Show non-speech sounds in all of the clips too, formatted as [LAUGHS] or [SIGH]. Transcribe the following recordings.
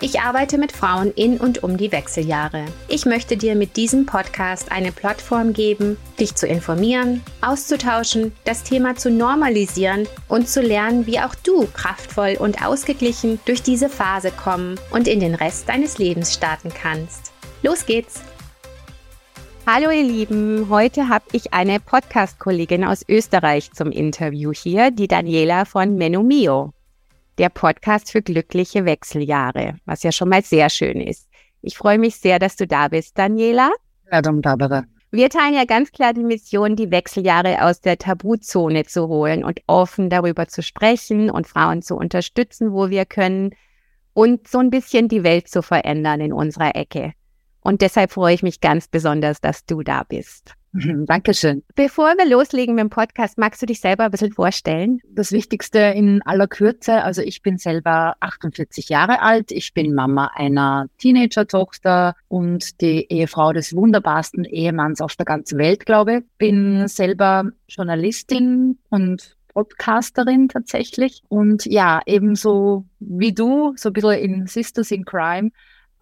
Ich arbeite mit Frauen in und um die Wechseljahre. Ich möchte dir mit diesem Podcast eine Plattform geben, dich zu informieren, auszutauschen, das Thema zu normalisieren und zu lernen, wie auch du kraftvoll und ausgeglichen durch diese Phase kommen und in den Rest deines Lebens starten kannst. Los geht's! Hallo ihr Lieben, heute habe ich eine Podcast-Kollegin aus Österreich zum Interview hier, die Daniela von Menumio der Podcast für glückliche Wechseljahre, was ja schon mal sehr schön ist. Ich freue mich sehr, dass du da bist, Daniela. Ja, dann Barbara. Wir teilen ja ganz klar die Mission, die Wechseljahre aus der Tabuzone zu holen und offen darüber zu sprechen und Frauen zu unterstützen, wo wir können und so ein bisschen die Welt zu verändern in unserer Ecke. Und deshalb freue ich mich ganz besonders, dass du da bist. Dankeschön. Bevor wir loslegen mit dem Podcast, magst du dich selber ein bisschen vorstellen? Das Wichtigste in aller Kürze, also ich bin selber 48 Jahre alt, ich bin Mama einer Teenager-Tochter und die Ehefrau des wunderbarsten Ehemanns auf der ganzen Welt, glaube ich. Bin selber Journalistin und Podcasterin tatsächlich und ja, ebenso wie du, so ein bisschen in Sisters in Crime,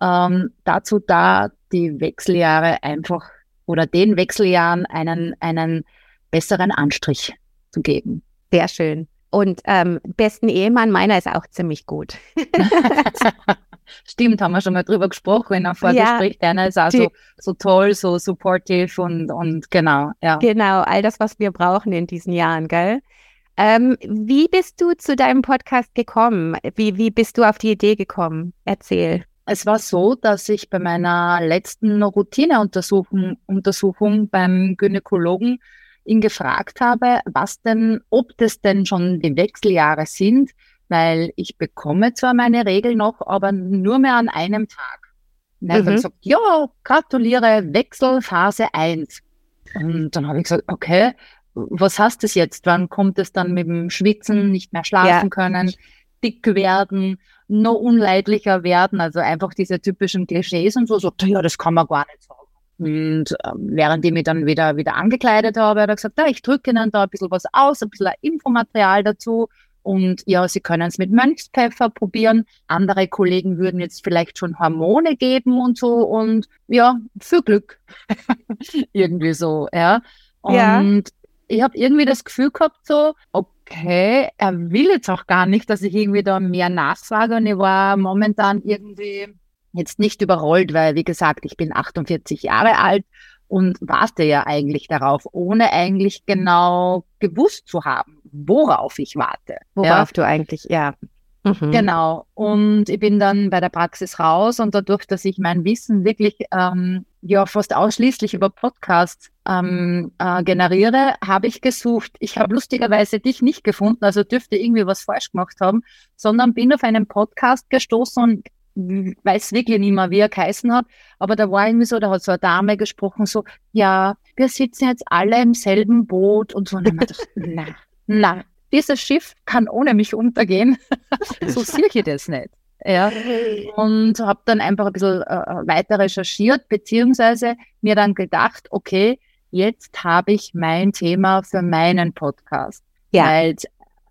ähm, dazu da, die Wechseljahre einfach oder den Wechseljahren einen, einen besseren Anstrich zu geben. Sehr schön. Und ähm, besten Ehemann, meiner ist auch ziemlich gut. [LAUGHS] Stimmt, haben wir schon mal drüber gesprochen in einem Vorgespräch. Ja, Deiner ist auch so, so toll, so supportive und, und genau, ja. Genau, all das, was wir brauchen in diesen Jahren, gell? Ähm, wie bist du zu deinem Podcast gekommen? Wie, wie bist du auf die Idee gekommen? Erzähl. Es war so, dass ich bei meiner letzten Routineuntersuchung Untersuchung beim Gynäkologen ihn gefragt habe, was denn, ob das denn schon die Wechseljahre sind, weil ich bekomme zwar meine Regel noch, aber nur mehr an einem Tag. Und er mhm. hat gesagt, ja, gratuliere, Wechselphase 1. Und dann habe ich gesagt, okay, was heißt das jetzt? Wann kommt es dann mit dem Schwitzen, nicht mehr schlafen ja. können, dick werden? noch unleidlicher werden. Also einfach diese typischen Klischees und so, so, ja, das kann man gar nicht sagen. Und ähm, während ich mich dann wieder, wieder angekleidet habe, hat er gesagt, ja, ich drücke Ihnen da ein bisschen was aus, ein bisschen Infomaterial dazu. Und ja, Sie können es mit Mönchspfeffer probieren. Andere Kollegen würden jetzt vielleicht schon Hormone geben und so. Und ja, für Glück. [LAUGHS] irgendwie so, ja. Und ja. Ich habe irgendwie das Gefühl gehabt, so, okay, er will jetzt auch gar nicht, dass ich irgendwie da mehr nachfrage und ich war momentan irgendwie jetzt nicht überrollt, weil wie gesagt, ich bin 48 Jahre alt und warte ja eigentlich darauf, ohne eigentlich genau gewusst zu haben, worauf ich warte. Worauf ja. du eigentlich, ja. Mhm. Genau. Und ich bin dann bei der Praxis raus und dadurch, dass ich mein Wissen wirklich ähm, ja fast ausschließlich über Podcasts ähm, äh, generiere, habe ich gesucht. Ich habe lustigerweise dich nicht gefunden, also dürfte irgendwie was falsch gemacht haben, sondern bin auf einen Podcast gestoßen und weiß wirklich nicht mehr, wie er geheißen hat, aber da war irgendwie so, da hat so eine Dame gesprochen, so, ja, wir sitzen jetzt alle im selben Boot und so. Und dann habe ich gedacht, [LAUGHS] na, na, dieses Schiff kann ohne mich untergehen. [LAUGHS] so sehe ich das nicht. Ja. Und habe dann einfach ein bisschen äh, weiter recherchiert, beziehungsweise mir dann gedacht, okay, jetzt habe ich mein Thema für meinen Podcast. Ja. Weil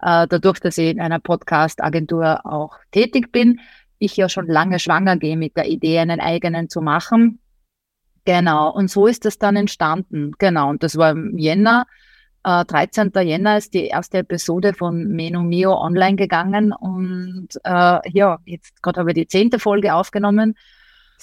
äh, dadurch, dass ich in einer Podcast-Agentur auch tätig bin, ich ja schon lange schwanger gehe mit der Idee, einen eigenen zu machen. Genau, und so ist das dann entstanden. Genau, und das war im Jänner äh, 13. Jänner ist die erste Episode von Meno Mio online gegangen und äh, ja, jetzt gerade habe ich die zehnte Folge aufgenommen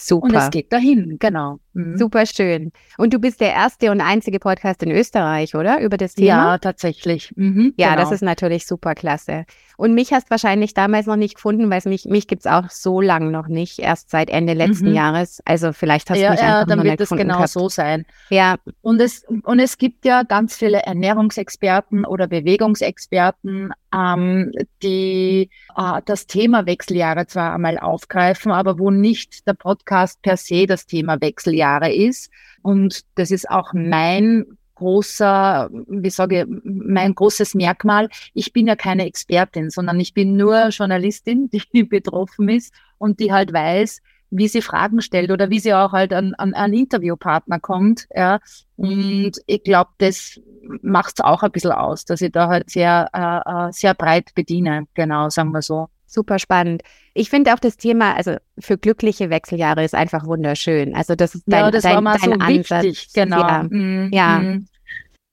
Super. Und es geht dahin, genau. Mhm. Super schön. Und du bist der erste und einzige Podcast in Österreich, oder? Über das Thema? Ja, tatsächlich. Mhm, ja, genau. das ist natürlich super klasse. Und mich hast wahrscheinlich damals noch nicht gefunden, weil mich, mich gibt es auch so lange noch nicht, erst seit Ende letzten mhm. Jahres. Also vielleicht hast ja, du mich ja, einfach dann noch wird es genau gehabt. so sein. Ja. Und es, und es gibt ja ganz viele Ernährungsexperten oder Bewegungsexperten, ähm, die äh, das Thema Wechseljahre zwar einmal aufgreifen, aber wo nicht der Podcast per se das Thema Wechseljahre ist. Und das ist auch mein großer, wie sage mein großes Merkmal. Ich bin ja keine Expertin, sondern ich bin nur Journalistin, [LAUGHS] die betroffen ist und die halt weiß, wie sie Fragen stellt oder wie sie auch halt an, an einen Interviewpartner kommt. Ja. Und ich glaube, das macht es auch ein bisschen aus, dass ich da halt sehr, äh, äh, sehr breit bediene. Genau, sagen wir so. Super spannend. Ich finde auch das Thema, also für glückliche Wechseljahre ist einfach wunderschön. Also das ist dein, ja, das dein, war mal dein so Ansatz. Wichtig, genau. Ja, mhm. ja. Mhm.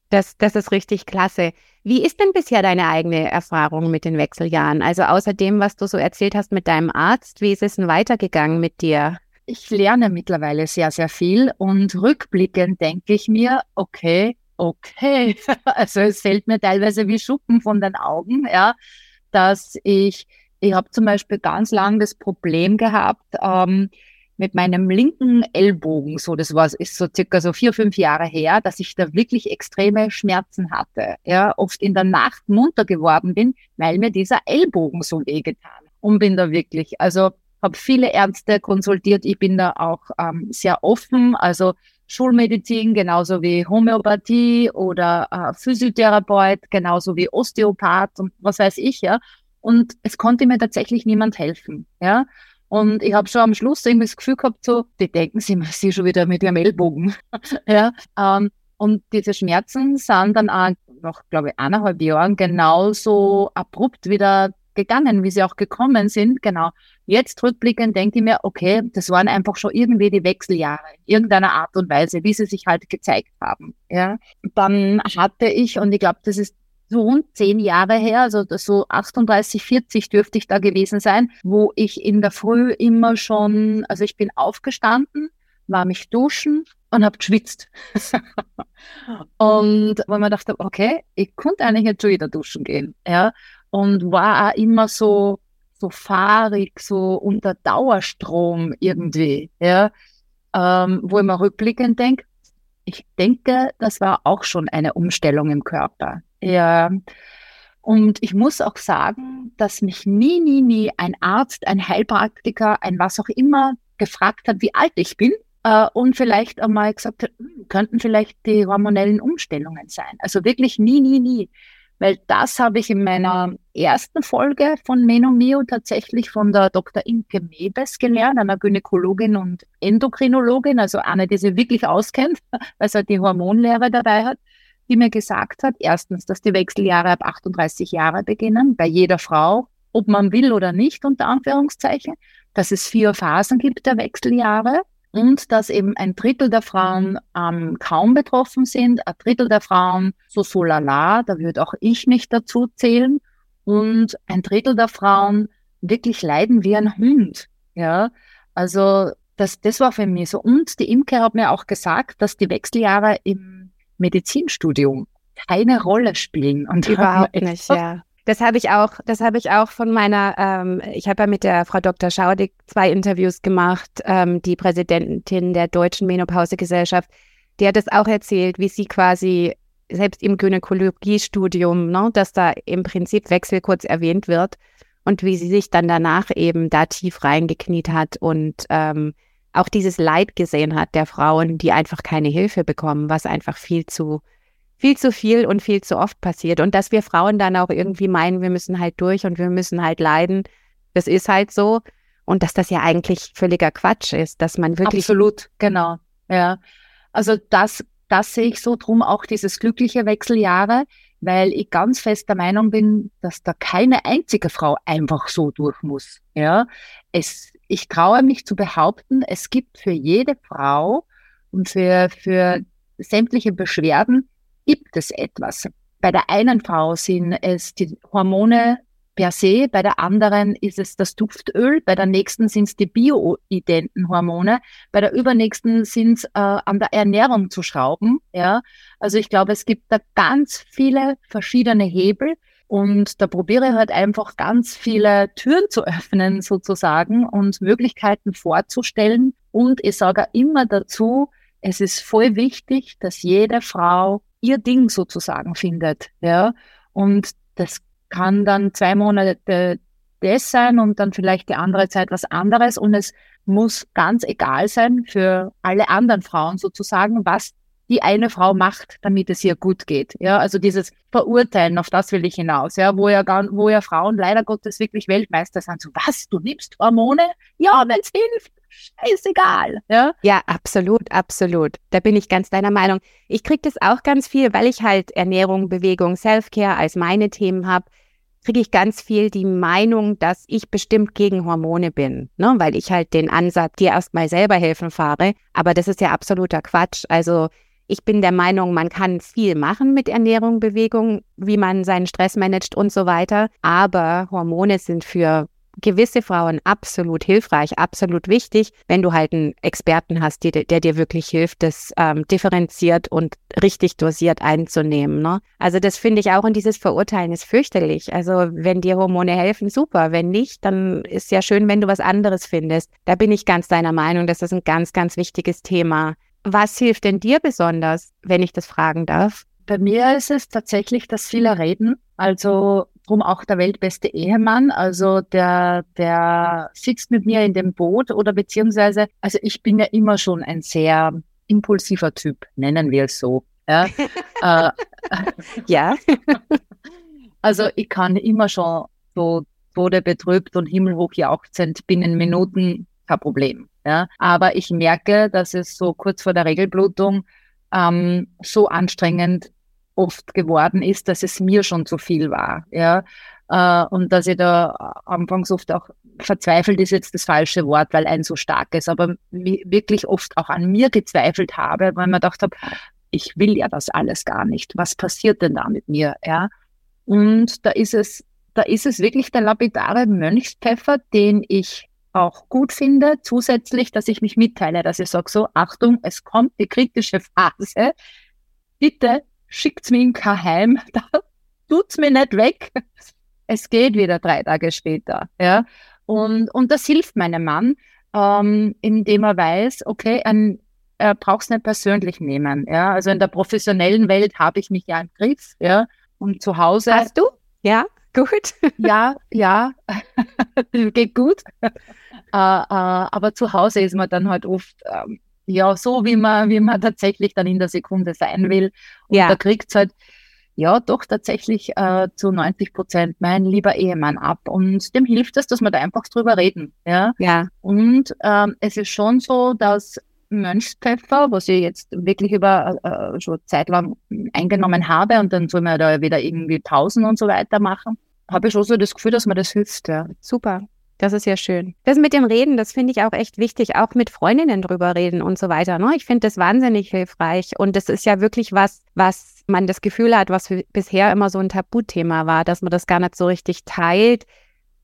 Das, das ist richtig klasse. Wie ist denn bisher deine eigene Erfahrung mit den Wechseljahren? Also außer dem, was du so erzählt hast mit deinem Arzt, wie ist es denn weitergegangen mit dir? Ich lerne mittlerweile sehr, sehr viel und rückblickend denke ich mir, okay, okay. [LAUGHS] Also es fällt mir teilweise wie Schuppen von den Augen, ja, dass ich, ich habe zum Beispiel ganz lang das Problem gehabt, ähm, mit meinem linken Ellbogen, so das war ist so circa so vier, fünf Jahre her, dass ich da wirklich extreme Schmerzen hatte. Ja, oft in der Nacht munter geworden bin, weil mir dieser Ellbogen so wehgetan. Und bin da wirklich, also habe viele Ärzte konsultiert. Ich bin da auch ähm, sehr offen, also Schulmedizin genauso wie Homöopathie oder äh, Physiotherapeut, genauso wie Osteopath und was weiß ich, ja. Und es konnte mir tatsächlich niemand helfen, ja. Und ich habe schon am Schluss irgendwie das Gefühl gehabt, so, die denken sie mal, sie schon wieder mit ihrem Ellbogen. [LAUGHS] ja, ähm, und diese Schmerzen sind dann auch nach, glaube ich, eineinhalb Jahren genauso abrupt wieder gegangen, wie sie auch gekommen sind. Genau. Jetzt rückblickend denke ich mir, okay, das waren einfach schon irgendwie die Wechseljahre, irgendeiner Art und Weise, wie sie sich halt gezeigt haben. Ja. Dann hatte ich, und ich glaube, das ist so rund zehn Jahre her, also so 38, 40 dürfte ich da gewesen sein, wo ich in der Früh immer schon, also ich bin aufgestanden, war mich duschen und habe geschwitzt. [LAUGHS] und wo man dachte, okay, ich konnte eigentlich jetzt schon wieder duschen gehen, ja, und war auch immer so, so fahrig, so unter Dauerstrom irgendwie, ja, ähm, wo ich mir rückblickend denke, ich denke, das war auch schon eine Umstellung im Körper. Ja. Und ich muss auch sagen, dass mich nie, nie, nie ein Arzt, ein Heilpraktiker, ein was auch immer gefragt hat, wie alt ich bin äh, und vielleicht einmal gesagt hat, hm, könnten vielleicht die hormonellen Umstellungen sein. Also wirklich nie, nie, nie. Weil das habe ich in meiner ersten Folge von Menomio tatsächlich von der Dr. Inke Mebes gelernt, einer Gynäkologin und Endokrinologin, also eine, die sich wirklich auskennt, [LAUGHS] weil sie halt die Hormonlehre dabei hat die mir gesagt hat, erstens, dass die Wechseljahre ab 38 Jahre beginnen, bei jeder Frau, ob man will oder nicht, unter Anführungszeichen, dass es vier Phasen gibt der Wechseljahre und dass eben ein Drittel der Frauen ähm, kaum betroffen sind, ein Drittel der Frauen so so lala, da würde auch ich mich dazu zählen und ein Drittel der Frauen wirklich leiden wie ein Hund. Ja, also das, das war für mich so. Und die Imke hat mir auch gesagt, dass die Wechseljahre im Medizinstudium keine Rolle spielen. Und Überhaupt nicht, ja. Das habe ich auch, das habe ich auch von meiner, ähm, ich habe ja mit der Frau Dr. Schaudig zwei Interviews gemacht, ähm, die Präsidentin der Deutschen Menopausegesellschaft, die hat es auch erzählt, wie sie quasi selbst im Gynäkologiestudium, ne, dass da im Prinzip Wechsel kurz erwähnt wird und wie sie sich dann danach eben da tief reingekniet hat und ähm, auch dieses Leid gesehen hat der Frauen, die einfach keine Hilfe bekommen, was einfach viel zu, viel zu viel und viel zu oft passiert. Und dass wir Frauen dann auch irgendwie meinen, wir müssen halt durch und wir müssen halt leiden. Das ist halt so. Und dass das ja eigentlich völliger Quatsch ist, dass man wirklich. Absolut, genau. Ja. Also das, das sehe ich so drum auch dieses glückliche Wechseljahre, weil ich ganz fest der Meinung bin, dass da keine einzige Frau einfach so durch muss. Ja, es, ich traue mich zu behaupten, es gibt für jede Frau und für, für sämtliche Beschwerden gibt es etwas. Bei der einen Frau sind es die Hormone per se, bei der anderen ist es das Duftöl, bei der nächsten sind es die bioidenten Hormone, bei der übernächsten sind es äh, an der Ernährung zu schrauben. Ja? Also ich glaube, es gibt da ganz viele verschiedene Hebel und da probiere ich halt einfach ganz viele Türen zu öffnen sozusagen und Möglichkeiten vorzustellen. Und ich sage immer dazu, es ist voll wichtig, dass jede Frau ihr Ding sozusagen findet. Ja? Und das kann dann zwei Monate das sein und dann vielleicht die andere Zeit was anderes. Und es muss ganz egal sein für alle anderen Frauen sozusagen, was die eine Frau macht, damit es ihr gut geht. Ja, also dieses Verurteilen, auf das will ich hinaus. Ja, wo ja, wo ja Frauen leider Gottes wirklich Weltmeister sind. So, was? Du nimmst Hormone? Ja, wenn es hilft. Scheißegal. Ja? ja, absolut, absolut. Da bin ich ganz deiner Meinung. Ich kriege das auch ganz viel, weil ich halt Ernährung, Bewegung, Self-Care als meine Themen habe kriege ich ganz viel die Meinung, dass ich bestimmt gegen Hormone bin, ne? weil ich halt den Ansatz, dir erstmal selber helfen fahre. Aber das ist ja absoluter Quatsch. Also ich bin der Meinung, man kann viel machen mit Ernährung, Bewegung, wie man seinen Stress managt und so weiter. Aber Hormone sind für gewisse Frauen absolut hilfreich, absolut wichtig, wenn du halt einen Experten hast, die, der dir wirklich hilft, das ähm, differenziert und richtig dosiert einzunehmen. Ne? Also das finde ich auch und dieses Verurteilen ist fürchterlich. Also wenn dir Hormone helfen, super. Wenn nicht, dann ist ja schön, wenn du was anderes findest. Da bin ich ganz deiner Meinung, das ist ein ganz, ganz wichtiges Thema. Was hilft denn dir besonders, wenn ich das fragen darf? Bei mir ist es tatsächlich das viele Reden. Also drum auch der weltbeste Ehemann. Also der, der sitzt mit mir in dem Boot oder beziehungsweise, also ich bin ja immer schon ein sehr impulsiver Typ, nennen wir es so. Ja. [LAUGHS] äh, ja. [LAUGHS] also ich kann immer schon so todebetrübt und himmelhoch jauchzend binnen Minuten kein Problem. Ja. Aber ich merke, dass es so kurz vor der Regelblutung ähm, so anstrengend oft geworden ist, dass es mir schon zu viel war. Ja. Äh, und dass ich da anfangs oft auch verzweifelt ist jetzt das falsche Wort, weil ein so stark ist, aber wirklich oft auch an mir gezweifelt habe, weil man gedacht habe, ich will ja das alles gar nicht. Was passiert denn da mit mir? Ja. Und da ist es, da ist es wirklich der lapidare Mönchspfeffer, den ich auch gut finde, zusätzlich, dass ich mich mitteile, dass ich sage so, Achtung, es kommt die kritische Phase. Bitte schickt's mir in kein Heim, [LAUGHS] da tut's mir nicht weg. Es geht wieder drei Tage später, ja. Und, und das hilft meinem Mann, ähm, indem er weiß, okay, ein, er braucht es nicht persönlich nehmen, ja. Also in der professionellen Welt habe ich mich ja im Griff, ja. Und zu Hause. Hast du? Ja, gut. ja, ja, [LAUGHS] geht gut. Äh, äh, aber zu Hause ist man dann halt oft ähm, ja, so wie man, wie man tatsächlich dann in der Sekunde sein will. Und ja. da kriegt es halt ja doch tatsächlich äh, zu 90 Prozent mein lieber Ehemann ab. Und dem hilft es, dass wir da einfach drüber reden. Ja. ja. Und ähm, es ist schon so, dass Mönchspfeffer, was ich jetzt wirklich über äh, schon Zeit lang eingenommen habe und dann soll man da wieder irgendwie Pausen und so weiter machen, habe ich schon so das Gefühl, dass mir das hilft. Ja. Super. Das ist ja schön. Das mit dem Reden, das finde ich auch echt wichtig, auch mit Freundinnen drüber reden und so weiter. Ne? Ich finde das wahnsinnig hilfreich und das ist ja wirklich was, was man das Gefühl hat, was bisher immer so ein Tabuthema war, dass man das gar nicht so richtig teilt,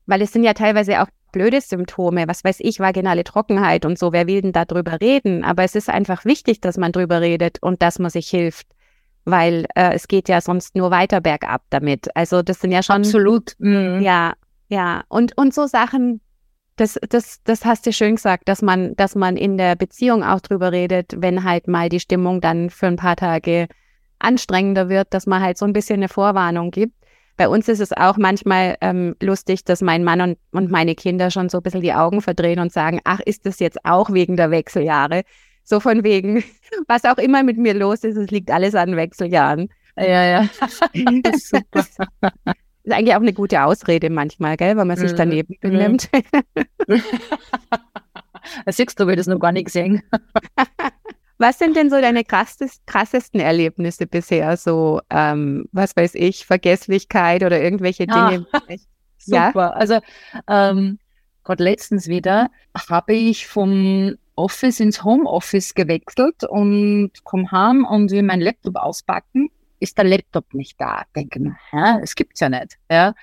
weil es sind ja teilweise auch blöde Symptome, was weiß ich, vaginale Trockenheit und so, wer will denn da drüber reden? Aber es ist einfach wichtig, dass man drüber redet und dass man sich hilft weil äh, es geht ja sonst nur weiter bergab damit. Also das sind ja schon absolut mhm. ja ja, und, und so Sachen, das, das, das hast du schön gesagt, dass man, dass man in der Beziehung auch drüber redet, wenn halt mal die Stimmung dann für ein paar Tage anstrengender wird, dass man halt so ein bisschen eine Vorwarnung gibt. Bei uns ist es auch manchmal ähm, lustig, dass mein Mann und, und meine Kinder schon so ein bisschen die Augen verdrehen und sagen, ach, ist das jetzt auch wegen der Wechseljahre? So von wegen, [LAUGHS] was auch immer mit mir los ist, es liegt alles an Wechseljahren. Ja, ja. [LAUGHS] [LAUGHS] super. Ist eigentlich auch eine gute Ausrede manchmal, gell, wenn man sich mhm. daneben benimmt. [LAUGHS] das siehst du, wir das noch gar nicht gesehen. [LAUGHS] Was sind denn so deine krassest, krassesten Erlebnisse bisher? So, ähm, was weiß ich, Vergesslichkeit oder irgendwelche ah, Dinge? Ah, [LAUGHS] super. Ja? Also, ähm, gerade letztens wieder habe ich vom Office ins Homeoffice gewechselt und komme heim und will meinen Laptop auspacken ist der Laptop nicht da. Denke mir, hä, es gibt's ja nicht. Ja,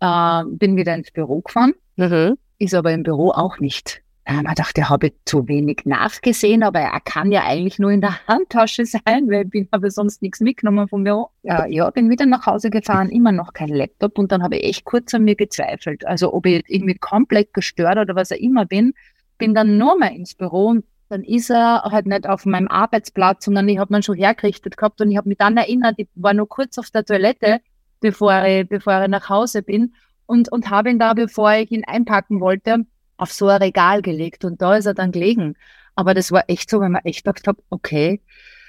äh, bin wieder ins Büro gefahren, mhm. ist aber im Büro auch nicht. Ich dachte, habe ich zu wenig nachgesehen, aber er kann ja eigentlich nur in der [LAUGHS] Handtasche sein, weil ich habe sonst nichts mitgenommen vom Büro. Ja, ja, bin wieder nach Hause gefahren, immer noch kein Laptop und dann habe ich echt kurz an mir gezweifelt. Also ob ich irgendwie komplett gestört oder was auch immer bin, bin dann nur mal ins Büro und dann ist er halt nicht auf meinem Arbeitsplatz, sondern ich habe ihn schon hergerichtet gehabt und ich habe mich dann erinnert, ich war nur kurz auf der Toilette, bevor ich, bevor ich nach Hause bin und, und habe ihn da, bevor ich ihn einpacken wollte, auf so ein Regal gelegt und da ist er dann gelegen. Aber das war echt so, wenn man echt gedacht habe, okay.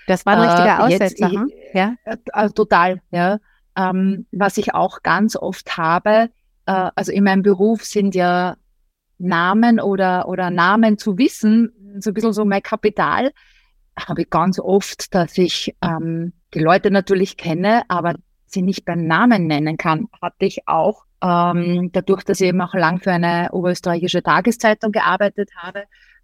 Das war ein richtiger äh, Aussetzer, jetzt, hm? ja? Äh, äh, total, ja. Ähm, was ich auch ganz oft habe, äh, also in meinem Beruf sind ja Namen oder, oder Namen zu wissen, so ein bisschen so mein Kapital, habe ich ganz oft, dass ich ähm, die Leute natürlich kenne, aber sie nicht beim Namen nennen kann, hatte ich auch. Ähm, dadurch, dass ich eben auch lang für eine oberösterreichische Tageszeitung gearbeitet habe,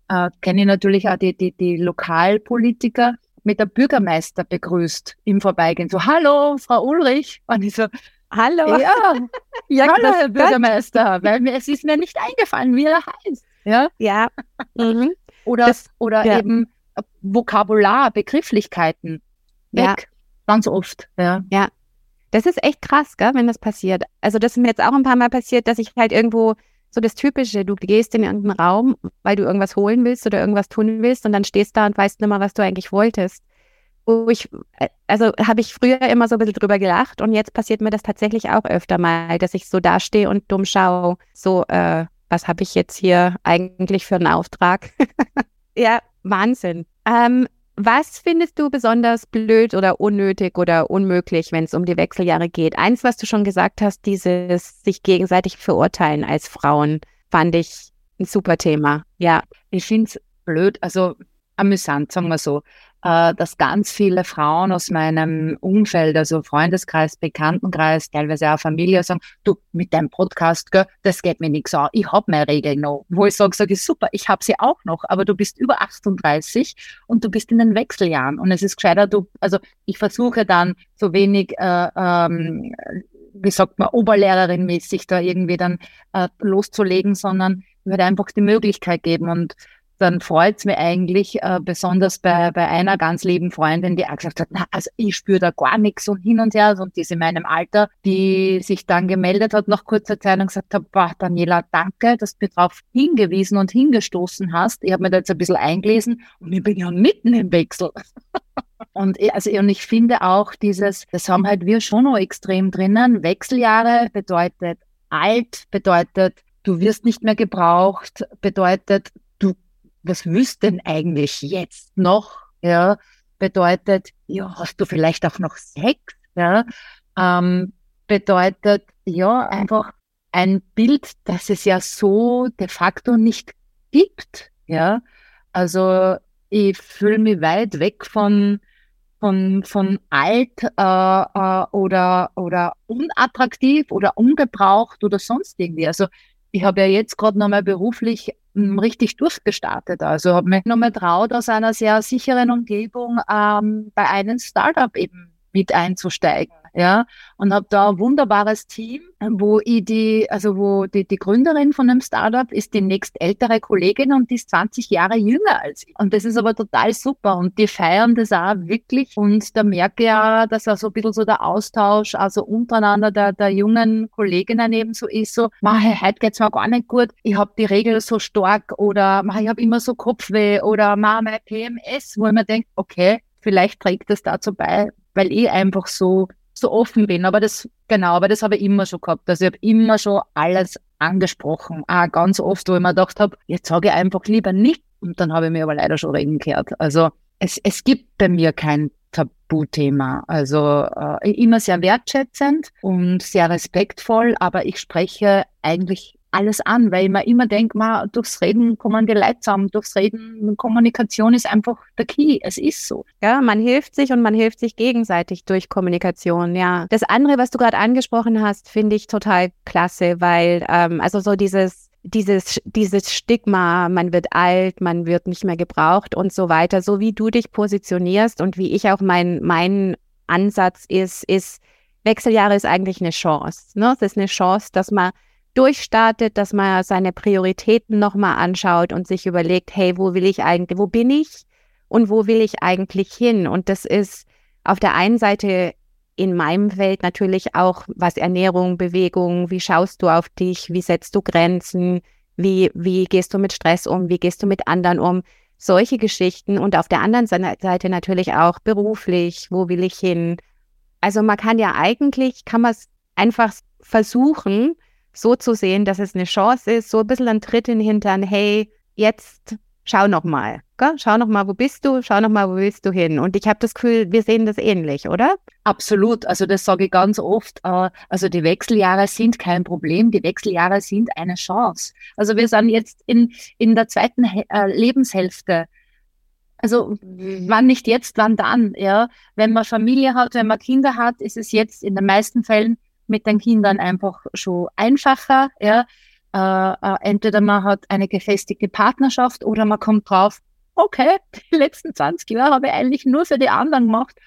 äh, kenne ich natürlich auch die, die, die Lokalpolitiker mit der Bürgermeister begrüßt im Vorbeigehen. So, hallo, Frau Ulrich. Und ich so, hallo. Ja, [LAUGHS] ja hallo, Herr Bürgermeister, weil mir, es ist mir nicht eingefallen, wie er heißt. Ja. Ja. Mhm. Oder, das, oder ja. eben Vokabular, Begrifflichkeiten. Weg. Ja. Ganz oft. Ja. Ja. Das ist echt krass, gell, wenn das passiert. Also, das ist mir jetzt auch ein paar Mal passiert, dass ich halt irgendwo so das Typische, du gehst in irgendeinen Raum, weil du irgendwas holen willst oder irgendwas tun willst und dann stehst da und weißt nicht mehr, was du eigentlich wolltest. Wo ich, äh, also habe ich früher immer so ein bisschen drüber gelacht und jetzt passiert mir das tatsächlich auch öfter mal, dass ich so dastehe und dumm schaue, so, äh, was habe ich jetzt hier eigentlich für einen Auftrag? [LAUGHS] ja, Wahnsinn. Ähm, was findest du besonders blöd oder unnötig oder unmöglich, wenn es um die Wechseljahre geht? Eins, was du schon gesagt hast, dieses sich gegenseitig verurteilen als Frauen, fand ich ein super Thema. Ja. Ich finde es blöd, also amüsant, sagen wir so. Äh, dass ganz viele Frauen aus meinem Umfeld, also Freundeskreis, Bekanntenkreis, teilweise auch Familie, sagen, du, mit deinem Podcast, gell, das geht mir nichts an. Ich habe meine Regeln noch. Wo ich sage, sage ich, super, ich habe sie auch noch, aber du bist über 38 und du bist in den Wechseljahren. Und es ist gescheiter, du, also ich versuche dann so wenig äh, ähm, wie sagt man, Oberlehrerin mäßig da irgendwie dann äh, loszulegen, sondern würde einfach die Möglichkeit geben. Und dann freut es mich eigentlich, äh, besonders bei, bei einer ganz lieben Freundin, die auch gesagt hat, na, also ich spüre da gar nichts und hin und her. Und die ist in meinem Alter, die sich dann gemeldet hat nach kurzer Zeit und gesagt hat, boah, Daniela, danke, dass du darauf hingewiesen und hingestoßen hast. Ich habe mir da jetzt ein bisschen eingelesen und ich bin ja mitten im Wechsel. [LAUGHS] Und also und ich finde auch dieses, das haben halt wir schon noch extrem drinnen. Wechseljahre bedeutet alt, bedeutet du wirst nicht mehr gebraucht, bedeutet was willst denn eigentlich jetzt noch? Ja, bedeutet, ja, hast du vielleicht auch noch Sex? Ja, ähm, bedeutet, ja, einfach ein Bild, das es ja so de facto nicht gibt. Ja, also ich fühle mich weit weg von von, von alt äh, äh, oder, oder unattraktiv oder ungebraucht oder sonst irgendwie. Also ich habe ja jetzt gerade nochmal beruflich hm, richtig durchgestartet. Also habe mich nochmal traut, aus einer sehr sicheren Umgebung ähm, bei einem Startup eben mit einzusteigen ja, und habe da ein wunderbares Team, wo ich die, also wo die, die Gründerin von einem Startup ist die nächst ältere Kollegin und die ist 20 Jahre jünger als ich. Und das ist aber total super und die feiern das auch wirklich und da merke ich ja, dass auch so ein bisschen so der Austausch, also untereinander der, der jungen Kolleginnen eben so ist, so, mach, heute geht's mir gar nicht gut, ich habe die Regel so stark oder mach, ich habe immer so Kopfweh oder mach, mein PMS, wo mir denke, okay, vielleicht trägt das dazu bei, weil ich einfach so so offen bin. Aber das, genau, aber das habe ich immer schon gehabt. Also ich habe immer schon alles angesprochen. Auch ganz oft, wo ich mir gedacht habe, jetzt sage ich einfach lieber nicht. Und dann habe ich mir aber leider schon reden gehört. Also es, es gibt bei mir kein Tabuthema. Also äh, immer sehr wertschätzend und sehr respektvoll, aber ich spreche eigentlich alles an, weil mir immer denke, man, durchs Reden kommen die Leute zusammen, durchs Reden, Kommunikation ist einfach der Key, es ist so. Ja, man hilft sich und man hilft sich gegenseitig durch Kommunikation, ja. Das andere, was du gerade angesprochen hast, finde ich total klasse, weil, ähm, also so dieses, dieses, dieses Stigma, man wird alt, man wird nicht mehr gebraucht und so weiter, so wie du dich positionierst und wie ich auch mein, mein Ansatz ist, ist, Wechseljahre ist eigentlich eine Chance. Ne? Es ist eine Chance, dass man durchstartet, dass man seine Prioritäten nochmal anschaut und sich überlegt, hey, wo will ich eigentlich, wo bin ich und wo will ich eigentlich hin? Und das ist auf der einen Seite in meinem Feld natürlich auch, was Ernährung, Bewegung, wie schaust du auf dich, wie setzt du Grenzen, wie, wie gehst du mit Stress um, wie gehst du mit anderen um, solche Geschichten und auf der anderen Seite natürlich auch beruflich, wo will ich hin. Also man kann ja eigentlich, kann man es einfach versuchen, so zu sehen, dass es eine Chance ist, so ein bisschen ein Tritt in den Hintern, hey, jetzt schau noch mal, gell? schau noch mal, wo bist du, schau noch mal, wo willst du hin? Und ich habe das Gefühl, wir sehen das ähnlich, oder? Absolut, also das sage ich ganz oft. Äh, also die Wechseljahre sind kein Problem, die Wechseljahre sind eine Chance. Also wir sind jetzt in, in der zweiten äh, Lebenshälfte. Also wann nicht jetzt, wann dann, ja. Wenn man Familie hat, wenn man Kinder hat, ist es jetzt in den meisten Fällen mit den Kindern einfach schon einfacher, ja. Äh, äh, entweder man hat eine gefestigte Partnerschaft oder man kommt drauf, okay, die letzten 20 Jahre habe ich eigentlich nur für die anderen gemacht.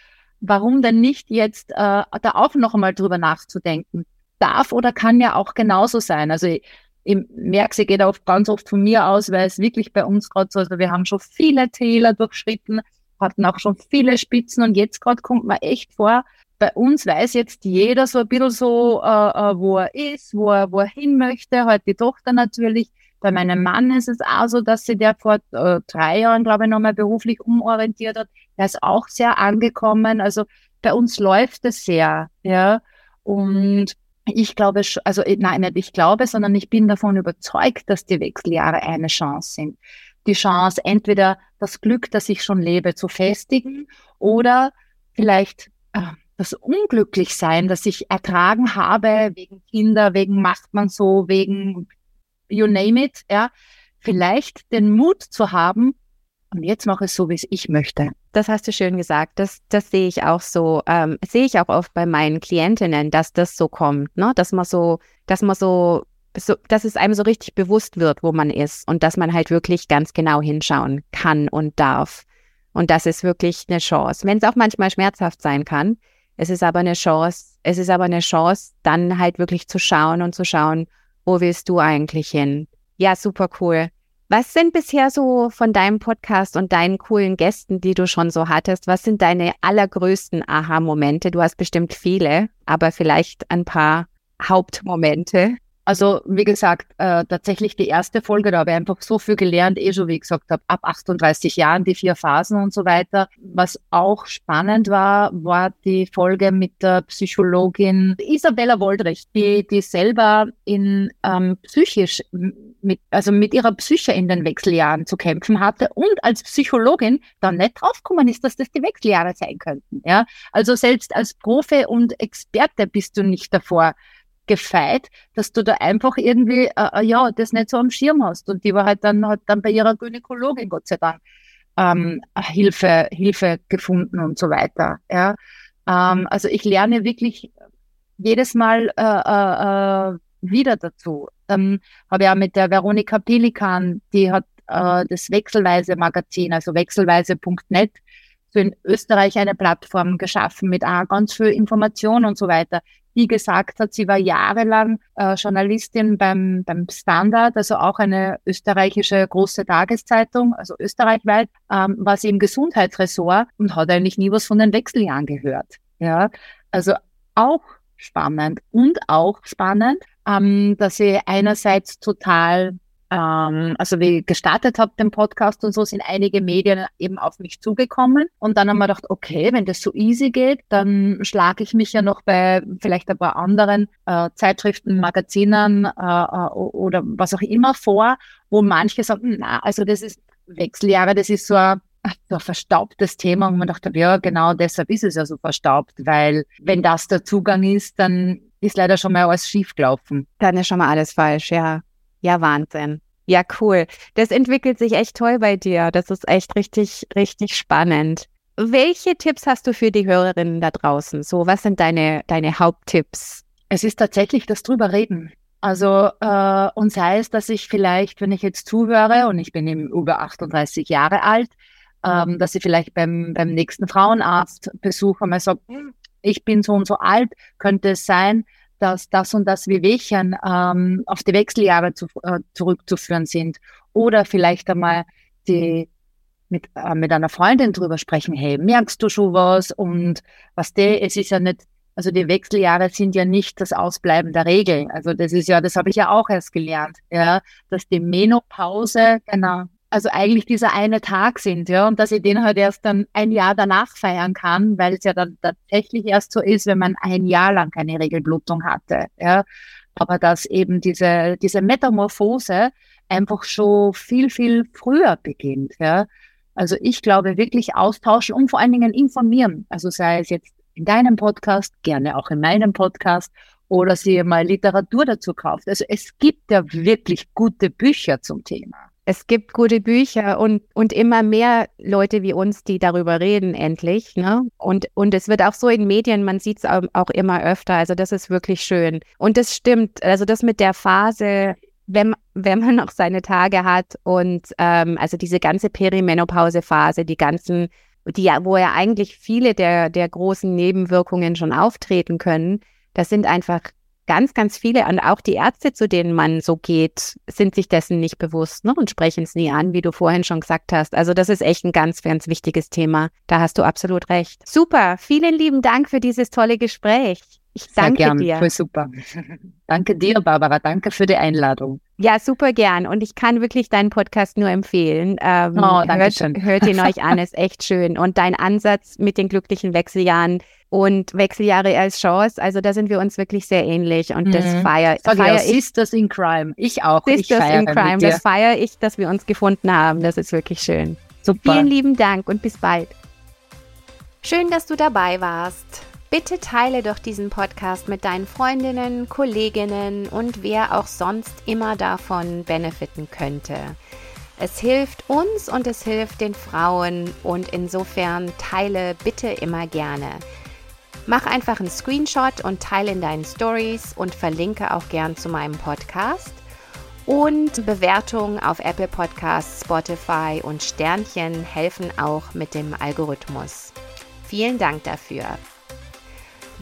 Warum denn nicht jetzt äh, da auch noch einmal drüber nachzudenken? Darf oder kann ja auch genauso sein. Also ich, ich merke, sie geht auch ganz oft von mir aus, weil es wirklich bei uns gerade so, also wir haben schon viele Täler durchschritten, hatten auch schon viele Spitzen und jetzt gerade kommt man echt vor, bei uns weiß jetzt jeder so ein bisschen so, äh, äh, wo er ist, wo er, wo er hin möchte. Halt die Tochter natürlich. Bei meinem Mann ist es auch so, dass sie der vor äh, drei Jahren, glaube ich, nochmal beruflich umorientiert hat. Der ist auch sehr angekommen. Also bei uns läuft es sehr, ja. Und ich glaube, also nein, nicht ich glaube, sondern ich bin davon überzeugt, dass die Wechseljahre eine Chance sind. Die Chance, entweder das Glück, das ich schon lebe, zu festigen oder vielleicht äh, das Unglücklichsein, das ich ertragen habe, wegen Kinder, wegen macht man so, wegen you name it, ja, vielleicht den Mut zu haben, und jetzt mache ich es so, wie es ich möchte. Das hast du schön gesagt. Das, das sehe ich auch so, ähm, sehe ich auch oft bei meinen Klientinnen, dass das so kommt, ne? Dass man so, dass man so, so, dass es einem so richtig bewusst wird, wo man ist und dass man halt wirklich ganz genau hinschauen kann und darf. Und das ist wirklich eine Chance. Wenn es auch manchmal schmerzhaft sein kann, es ist aber eine Chance, es ist aber eine Chance, dann halt wirklich zu schauen und zu schauen, wo willst du eigentlich hin? Ja, super cool. Was sind bisher so von deinem Podcast und deinen coolen Gästen, die du schon so hattest, was sind deine allergrößten Aha-Momente? Du hast bestimmt viele, aber vielleicht ein paar Hauptmomente. Also wie gesagt, äh, tatsächlich die erste Folge, da habe ich einfach so viel gelernt, eh schon wie ich gesagt habe, ab 38 Jahren die vier Phasen und so weiter. Was auch spannend war, war die Folge mit der Psychologin Isabella Woldrich, die, die selber in ähm, psychisch mit, also mit ihrer Psyche in den Wechseljahren zu kämpfen hatte und als Psychologin dann nicht draufgekommen ist, dass das die Wechseljahre sein könnten. Ja, also selbst als Profi und Experte bist du nicht davor gefeit, dass du da einfach irgendwie, äh, äh, ja, das nicht so am Schirm hast. Und die war halt dann, hat dann bei ihrer Gynäkologin, Gott sei Dank, ähm, Hilfe, Hilfe gefunden und so weiter. Ja. Ähm, also ich lerne wirklich jedes Mal äh, äh, äh wieder dazu. Dann habe auch mit der Veronika Pelikan, die hat äh, das Wechselweise Magazin, also wechselweise.net, so in Österreich eine Plattform geschaffen mit auch ganz viel Information und so weiter die gesagt hat, sie war jahrelang äh, Journalistin beim, beim Standard, also auch eine österreichische große Tageszeitung, also österreichweit, ähm, war sie im Gesundheitsressort und hat eigentlich nie was von den Wechseljahren gehört. Ja, also auch spannend und auch spannend, ähm, dass sie einerseits total ähm, also wie ich gestartet habe, den Podcast und so, sind einige Medien eben auf mich zugekommen. Und dann haben wir gedacht, okay, wenn das so easy geht, dann schlage ich mich ja noch bei vielleicht ein paar anderen äh, Zeitschriften, Magazinen äh, äh oder was auch immer vor, wo manche sagen, na, also das ist Wechseljahre, das ist so ein so ein verstaubtes Thema und man dachte, ja, genau deshalb ist es ja so verstaubt, weil wenn das der Zugang ist, dann ist leider schon mal alles schief gelaufen. Dann ist schon mal alles falsch, ja. Ja, Wahnsinn. Ja, cool. Das entwickelt sich echt toll bei dir. Das ist echt richtig, richtig spannend. Welche Tipps hast du für die Hörerinnen da draußen? So, was sind deine, deine Haupttipps? Es ist tatsächlich das drüber reden. Also, äh, und sei es, dass ich vielleicht, wenn ich jetzt zuhöre und ich bin eben über 38 Jahre alt, ähm, dass ich vielleicht beim, beim nächsten Frauenarztbesuch einmal sage, hm, ich bin so und so alt, könnte es sein, dass das und das Wehwehchen ähm, auf die Wechseljahre zu, äh, zurückzuführen sind. Oder vielleicht einmal die mit, äh, mit einer Freundin drüber sprechen, hey, merkst du schon was? Und was der, es ist ja nicht, also die Wechseljahre sind ja nicht das Ausbleiben der Regeln. Also das ist ja, das habe ich ja auch erst gelernt, ja, dass die Menopause, genau, also eigentlich dieser eine Tag sind, ja, und dass ich den halt erst dann ein Jahr danach feiern kann, weil es ja dann tatsächlich erst so ist, wenn man ein Jahr lang keine Regelblutung hatte, ja. aber dass eben diese, diese Metamorphose einfach schon viel, viel früher beginnt. Ja. Also ich glaube wirklich austauschen und vor allen Dingen informieren. Also sei es jetzt in deinem Podcast, gerne auch in meinem Podcast oder sie mal Literatur dazu kauft. Also es gibt ja wirklich gute Bücher zum Thema. Es gibt gute Bücher und, und immer mehr Leute wie uns, die darüber reden, endlich. Ne? Und, und es wird auch so in Medien, man sieht es auch immer öfter. Also das ist wirklich schön. Und das stimmt. Also das mit der Phase, wenn, wenn man noch seine Tage hat und ähm, also diese ganze Perimenopause-Phase, die ganzen, die, wo ja eigentlich viele der, der großen Nebenwirkungen schon auftreten können, das sind einfach ganz, ganz viele und auch die Ärzte, zu denen man so geht, sind sich dessen nicht bewusst ne, und sprechen es nie an, wie du vorhin schon gesagt hast. Also das ist echt ein ganz, ganz wichtiges Thema. Da hast du absolut recht. Super, vielen lieben Dank für dieses tolle Gespräch. Ich danke Sehr gern, dir. Voll super. danke dir, Barbara. Danke für die Einladung. Ja, super gern. Und ich kann wirklich deinen Podcast nur empfehlen. Ähm, oh, danke hört, schön. hört ihn [LAUGHS] euch an, ist echt schön. Und dein Ansatz mit den glücklichen Wechseljahren und Wechseljahre als Chance, also da sind wir uns wirklich sehr ähnlich. Und das mhm. feiere feier ich. Sisters in Crime. Ich auch. Sisters ich in Crime. Das feiere ich, dass wir uns gefunden haben. Das ist wirklich schön. Super. Vielen lieben Dank und bis bald. Schön, dass du dabei warst. Bitte teile doch diesen Podcast mit deinen Freundinnen, Kolleginnen und wer auch sonst immer davon benefiten könnte. Es hilft uns und es hilft den Frauen und insofern teile bitte immer gerne. Mach einfach einen Screenshot und teile in deinen Stories und verlinke auch gern zu meinem Podcast. Und Bewertungen auf Apple Podcasts, Spotify und Sternchen helfen auch mit dem Algorithmus. Vielen Dank dafür.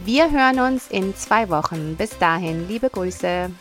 Wir hören uns in zwei Wochen. Bis dahin, liebe Grüße.